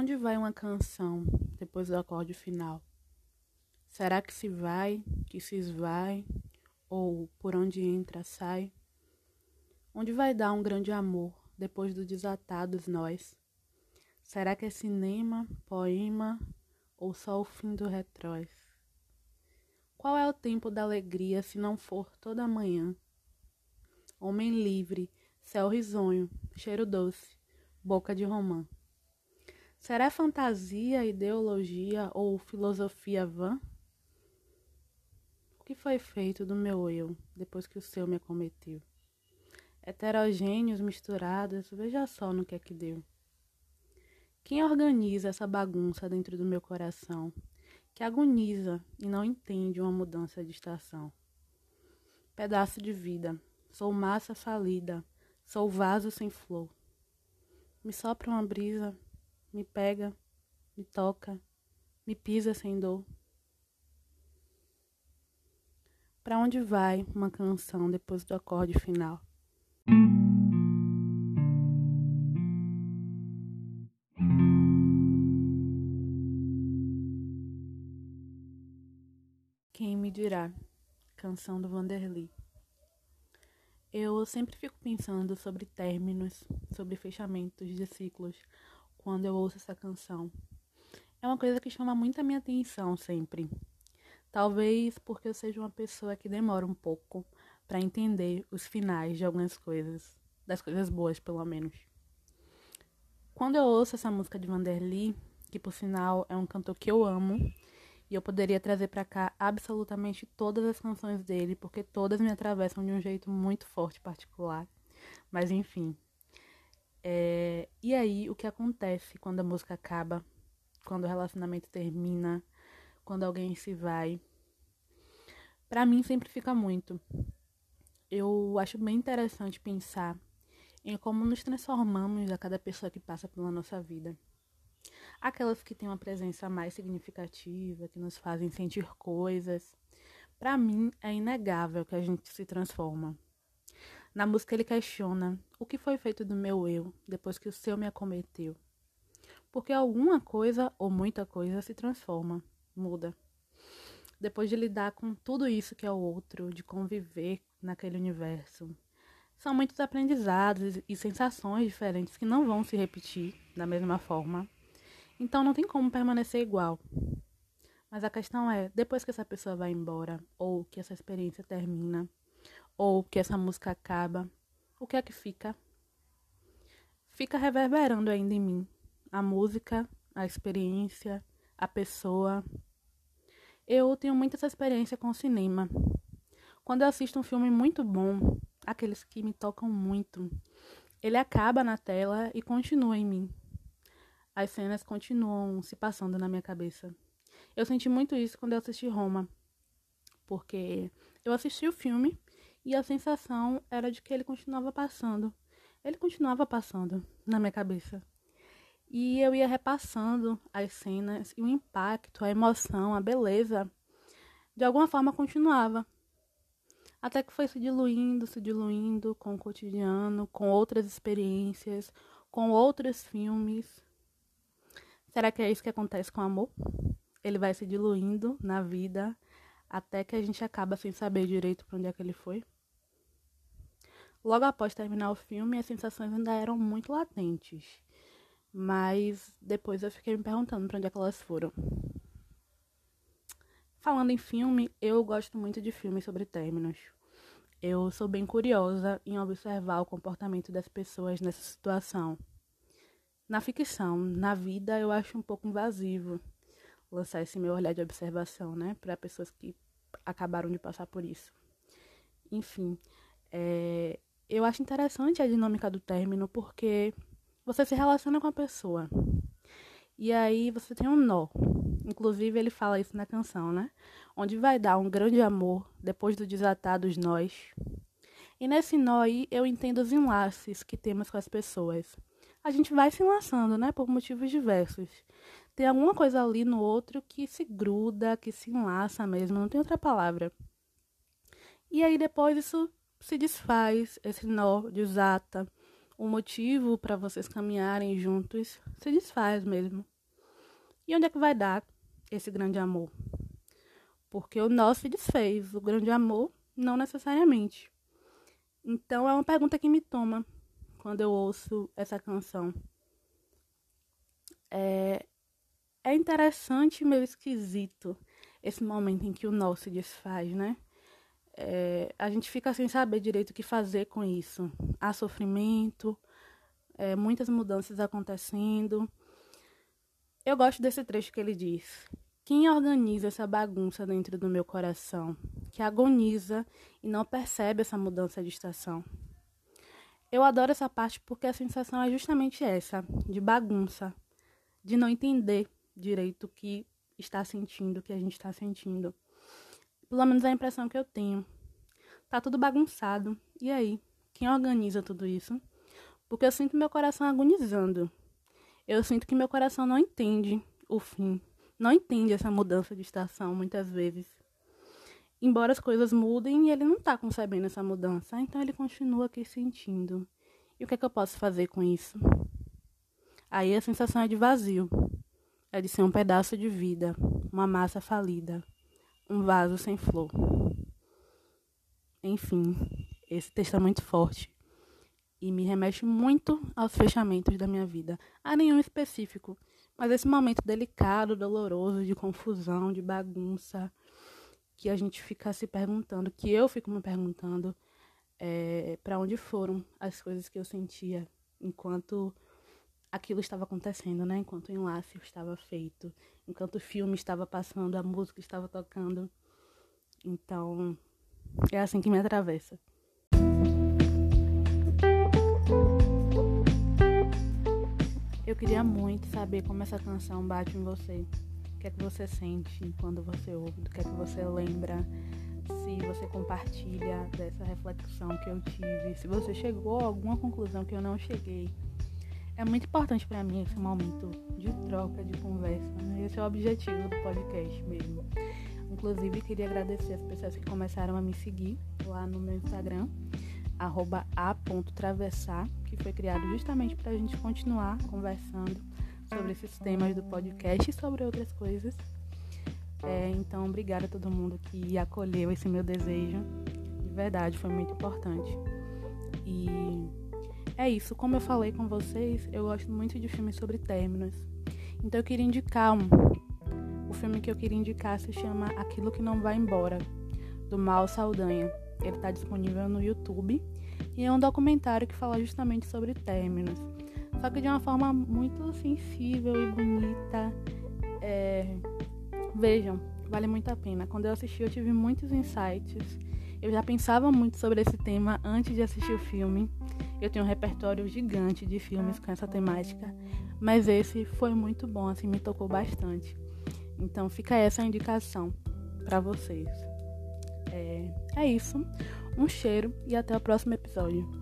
onde vai uma canção depois do acorde final? Será que se vai, que se esvai, ou por onde entra, sai? Onde vai dar um grande amor depois do desatados nós? Será que é cinema, poema ou só o fim do retróis? Qual é o tempo da alegria se não for toda manhã? Homem livre, céu risonho, cheiro doce, boca de romã. Será fantasia, ideologia ou filosofia vã? O que foi feito do meu eu depois que o seu me acometeu? Heterogêneos misturados, veja só no que é que deu. Quem organiza essa bagunça dentro do meu coração, que agoniza e não entende uma mudança de estação? Pedaço de vida, sou massa falida, sou vaso sem flor. Me sopra uma brisa, me pega, me toca, me pisa sem dor. Para onde vai uma canção depois do acorde final? Quem me dirá? Canção do Vanderly. Eu sempre fico pensando sobre términos, sobre fechamentos de ciclos, quando eu ouço essa canção. É uma coisa que chama muito a minha atenção sempre. Talvez porque eu seja uma pessoa que demora um pouco para entender os finais de algumas coisas, das coisas boas, pelo menos. Quando eu ouço essa música de Vanderly, que por sinal é um cantor que eu amo, e eu poderia trazer para cá absolutamente todas as canções dele, porque todas me atravessam de um jeito muito forte e particular. Mas enfim. É... E aí, o que acontece quando a música acaba? Quando o relacionamento termina? Quando alguém se vai? Para mim sempre fica muito. Eu acho bem interessante pensar em como nos transformamos a cada pessoa que passa pela nossa vida aquelas que têm uma presença mais significativa, que nos fazem sentir coisas. Para mim, é inegável que a gente se transforma. Na música, ele questiona o que foi feito do meu eu depois que o seu me acometeu. Porque alguma coisa ou muita coisa se transforma, muda. Depois de lidar com tudo isso que é o outro, de conviver naquele universo. São muitos aprendizados e sensações diferentes que não vão se repetir da mesma forma. Então não tem como permanecer igual. Mas a questão é, depois que essa pessoa vai embora, ou que essa experiência termina, ou que essa música acaba, o que é que fica? Fica reverberando ainda em mim a música, a experiência, a pessoa. Eu tenho muita essa experiência com o cinema. Quando eu assisto um filme muito bom, aqueles que me tocam muito, ele acaba na tela e continua em mim as cenas continuam se passando na minha cabeça. Eu senti muito isso quando eu assisti Roma, porque eu assisti o filme e a sensação era de que ele continuava passando. Ele continuava passando na minha cabeça. E eu ia repassando as cenas e o impacto, a emoção, a beleza, de alguma forma continuava. Até que foi se diluindo, se diluindo com o cotidiano, com outras experiências, com outros filmes. Será que é isso que acontece com o amor? Ele vai se diluindo na vida até que a gente acaba sem saber direito para onde é que ele foi. Logo após terminar o filme, as sensações ainda eram muito latentes. Mas depois eu fiquei me perguntando para onde é que elas foram. Falando em filme, eu gosto muito de filmes sobre términos. Eu sou bem curiosa em observar o comportamento das pessoas nessa situação. Na ficção, na vida, eu acho um pouco invasivo lançar esse meu olhar de observação, né, para pessoas que acabaram de passar por isso. Enfim, é, eu acho interessante a dinâmica do término porque você se relaciona com a pessoa e aí você tem um nó. Inclusive, ele fala isso na canção, né? Onde vai dar um grande amor depois do desatar dos nós. E nesse nó aí, eu entendo os enlaces que temos com as pessoas a gente vai se enlaçando, né? Por motivos diversos. Tem alguma coisa ali no outro que se gruda, que se enlaça mesmo, não tem outra palavra. E aí depois isso se desfaz, esse nó desata. o motivo para vocês caminharem juntos se desfaz mesmo. E onde é que vai dar esse grande amor? Porque o nosso se desfez, o grande amor não necessariamente. Então é uma pergunta que me toma quando eu ouço essa canção. É, é interessante, meio esquisito, esse momento em que o nó se desfaz, né? É, a gente fica sem saber direito o que fazer com isso. Há sofrimento, é, muitas mudanças acontecendo. Eu gosto desse trecho que ele diz: Quem organiza essa bagunça dentro do meu coração, que agoniza e não percebe essa mudança de estação? Eu adoro essa parte porque a sensação é justamente essa, de bagunça, de não entender direito o que está sentindo, o que a gente está sentindo. Pelo menos é a impressão que eu tenho. Tá tudo bagunçado. E aí? Quem organiza tudo isso? Porque eu sinto meu coração agonizando. Eu sinto que meu coração não entende o fim. Não entende essa mudança de estação muitas vezes. Embora as coisas mudem, ele não tá concebendo essa mudança. Então ele continua aqui sentindo. E o que é que eu posso fazer com isso? Aí a sensação é de vazio é de ser um pedaço de vida, uma massa falida, um vaso sem flor. Enfim, esse texto é muito forte e me remete muito aos fechamentos da minha vida. A nenhum específico, mas esse momento delicado, doloroso, de confusão, de bagunça, que a gente fica se perguntando, que eu fico me perguntando, é, para onde foram as coisas que eu sentia enquanto aquilo estava acontecendo, né? Enquanto o enlace estava feito, enquanto o filme estava passando, a música estava tocando. Então, é assim que me atravessa. Eu queria muito saber como essa canção bate em você. Que é que você sente quando você ouve? O que é que você lembra? Se você compartilha dessa reflexão que eu tive, se você chegou a alguma conclusão que eu não cheguei. É muito importante para mim esse momento de troca, de conversa. Né? Esse é o objetivo do podcast mesmo. Inclusive, queria agradecer as pessoas que começaram a me seguir lá no meu Instagram, a.travessar, que foi criado justamente para a gente continuar conversando sobre esses temas do podcast e sobre outras coisas. É, então, obrigada a todo mundo que acolheu esse meu desejo. De verdade, foi muito importante. E é isso, como eu falei com vocês, eu gosto muito de filmes sobre términos. Então eu queria indicar um. O filme que eu queria indicar se chama Aquilo que Não Vai Embora, do Mal Saldanha. Ele está disponível no YouTube e é um documentário que fala justamente sobre términos. Só que de uma forma muito sensível e bonita. É... Vejam, vale muito a pena. Quando eu assisti, eu tive muitos insights. Eu já pensava muito sobre esse tema antes de assistir o filme. Eu tenho um repertório gigante de filmes com essa temática, mas esse foi muito bom, assim, me tocou bastante. Então fica essa indicação para vocês. É, é isso. Um cheiro e até o próximo episódio.